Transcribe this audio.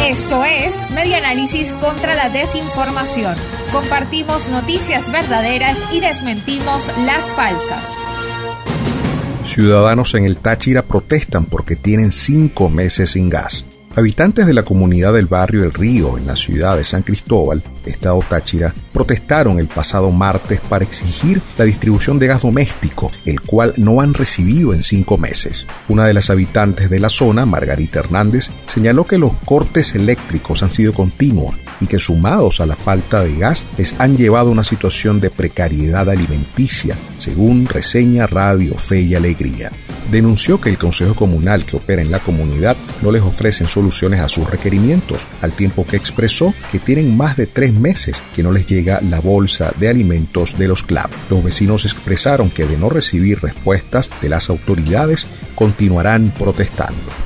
Esto es Media Análisis contra la Desinformación. Compartimos noticias verdaderas y desmentimos las falsas. Ciudadanos en el Táchira protestan porque tienen cinco meses sin gas. Habitantes de la comunidad del barrio El Río, en la ciudad de San Cristóbal, Estado Táchira, protestaron el pasado martes para exigir la distribución de gas doméstico, el cual no han recibido en cinco meses. Una de las habitantes de la zona, Margarita Hernández, señaló que los cortes eléctricos han sido continuos y que sumados a la falta de gas les han llevado a una situación de precariedad alimenticia, según reseña Radio Fe y Alegría denunció que el Consejo Comunal que opera en la comunidad no les ofrecen soluciones a sus requerimientos, al tiempo que expresó que tienen más de tres meses que no les llega la bolsa de alimentos de los CLAP. Los vecinos expresaron que de no recibir respuestas de las autoridades continuarán protestando.